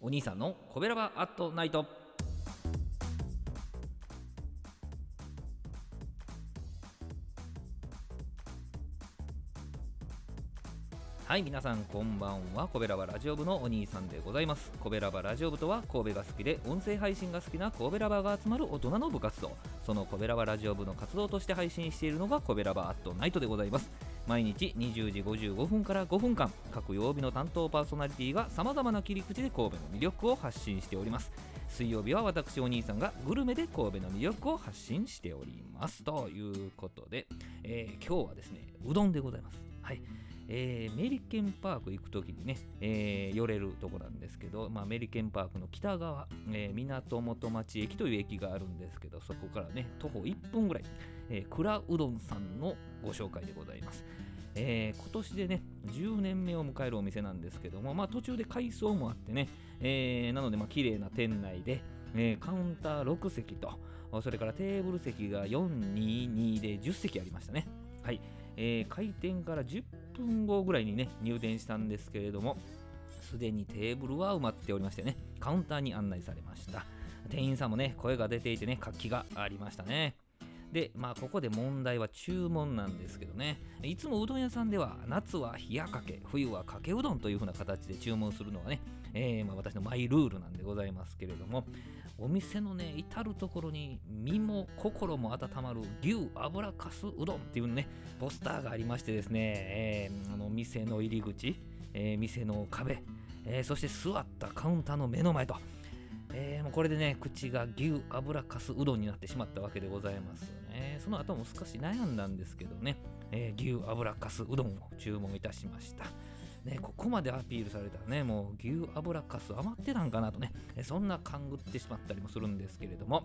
お兄さんのコベラバアットナイト。はい皆さんこんばんは。コベラバラジオ部のお兄さんでございます。コベラバラジオ部とは神戸が好きで音声配信が好きな神戸ラバが集まる大人の部活動。そのコベラバラジオ部の活動として配信しているのがコベラバアットナイトでございます。毎日20時55分から5分間各曜日の担当パーソナリティがさまざまな切り口で神戸の魅力を発信しております。水曜日は私お兄さんがグルメで神戸の魅力を発信しております。ということで、えー、今日はですねうどんでございます。はい。えー、メリケンパーク行くときにね、えー、寄れるとこなんですけど、まあ、メリケンパークの北側、えー、港元町駅という駅があるんですけど、そこからね、徒歩1分ぐらい、えー、蔵うどんさんのご紹介でございます。えー、今年でね、10年目を迎えるお店なんですけども、まあ、途中で改装もあってね、えー、なので、まあ、綺麗な店内で、えー、カウンター6席と、それからテーブル席が422で10席ありましたね。はい。えー、開店から10分後ぐらいにね、入店したんですけれども、すでにテーブルは埋まっておりましてね、カウンターに案内されました。店員さんもね、声が出ていてね、活気がありましたね。で、まあ、ここで問題は注文なんですけどね、いつもうどん屋さんでは、夏は冷やかけ、冬はかけうどんという風な形で注文するのがね、えー、まあ、私のマイルールなんでございますけれども、お店のね、至るところに身も心も温まる牛油かすうどんっていうね、ポスターがありましてですね、えー、あの店の入り口、えー、店の壁、えそして座ったカウンターの目の前と、えー、もうこれでね、口が牛油かすうどんになってしまったわけでございますね。その後も少し悩んだんですけどね、えー、牛油かすうどんを注文いたしました。ね、ここまでアピールされたらね、もう牛油かす余ってたんかなとね、そんな勘ぐってしまったりもするんですけれども、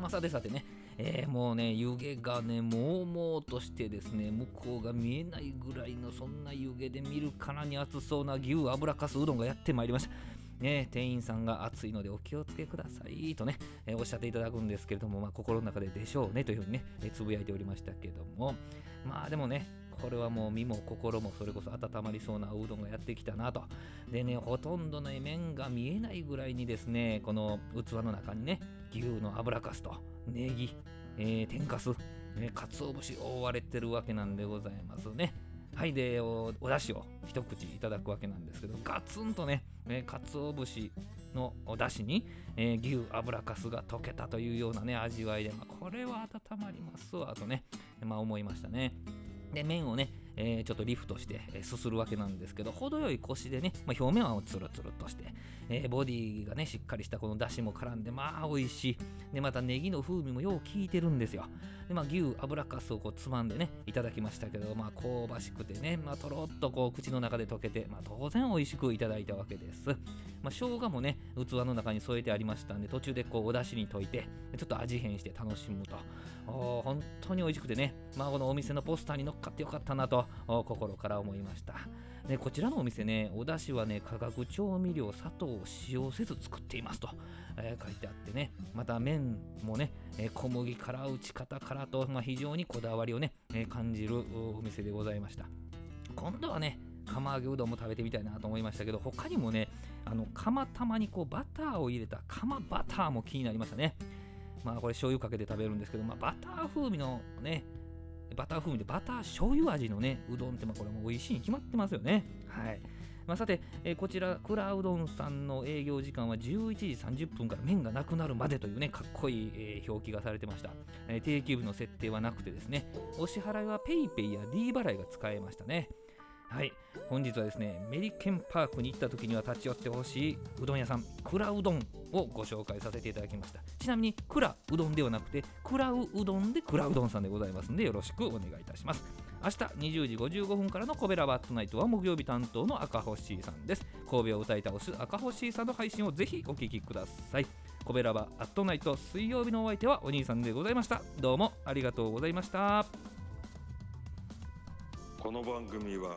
まあ、さてさてね、えー、もうね、湯気がね、もうもうとしてですね、向こうが見えないぐらいのそんな湯気で見るからに熱そうな牛油かすうどんがやってまいりました。ね、店員さんが暑いのでお気をつけくださいとね、えー、おっしゃっていただくんですけれども、まあ、心の中ででしょうねというふうにね、え、つぶやいておりましたけども、まあでもね、これはもう身も心もそれこそ温まりそうなうどんがやってきたなと。でね、ほとんどの麺が見えないぐらいにですね、この器の中にね、牛の油かすとネギ、えー、天かす、ね、かつお節覆われてるわけなんでございますね。はいでおお出汁を一口いただくわけなんですけどガツンとねねかつお節のお出汁に、えー、牛油かすが溶けたというようなね味わいで、まあ、これは温まりますわとね、まあ、思いましたね。で麺をねえー、ちょっとリフトして、えー、すするわけなんですけど、程よいコシでね、まあ、表面はツルツルとして、えー、ボディがね、しっかりしたこの出汁も絡んで、まあ美味しい。で、またネギの風味もよう効いてるんですよ。で、まあ牛油かすをこうつまんでね、いただきましたけど、まあ香ばしくてね、まあとろっとこう口の中で溶けて、まあ当然美味しくいただいたわけです。まあ生姜もね、器の中に添えてありましたんで、途中でこうお出汁に溶いて、ちょっと味変して楽しむと。本当に美味しくてね、まあこのお店のポスターに乗っかってよかったなと、心から思いました。でこちらのお店ね、お出汁はね、化学調味料、砂糖を使用せず作っていますと、えー、書いてあってね、また麺もね、え、小麦から打ち方からと、まあ、非常にこだわりをね、え、感じるお店でございました。今度はね、釜揚げうどんも食べてみたいなと思いましたけど、他にもね、あの釜玉にこうバターを入れた釜バターも気になりましたね。まあこれ醤油かけて食べるんですけど、まあ、バター風味のね、バター風味でバター醤油味のね、うどんってまこれも美味しいに決まってますよね。はい。まあ、さて、えー、こちら、クラうどんさんの営業時間は11時30分から麺がなくなるまでというね、かっこいい、えー、表記がされてました、えー、定休日の設定はなくてですね、お支払いは PayPay や D 払いが使えましたね。はい、本日はですね、メリケンパークに行った時には立ち寄ってほしいうどん屋さん、クラうどんをご紹介させていただきました。ちなみに、クラうどんではなくて、クラウうどんでクラうどんさんでございますので、よろしくお願いいたします。明日20時55分からのコベラバットナイトは木曜日担当の赤星さんです。神戸を歌い倒す赤星さんの配信をぜひお聴きください。コベラバットナイト水曜日のお相手はお兄さんでございました。どうもありがとうございました。この番組は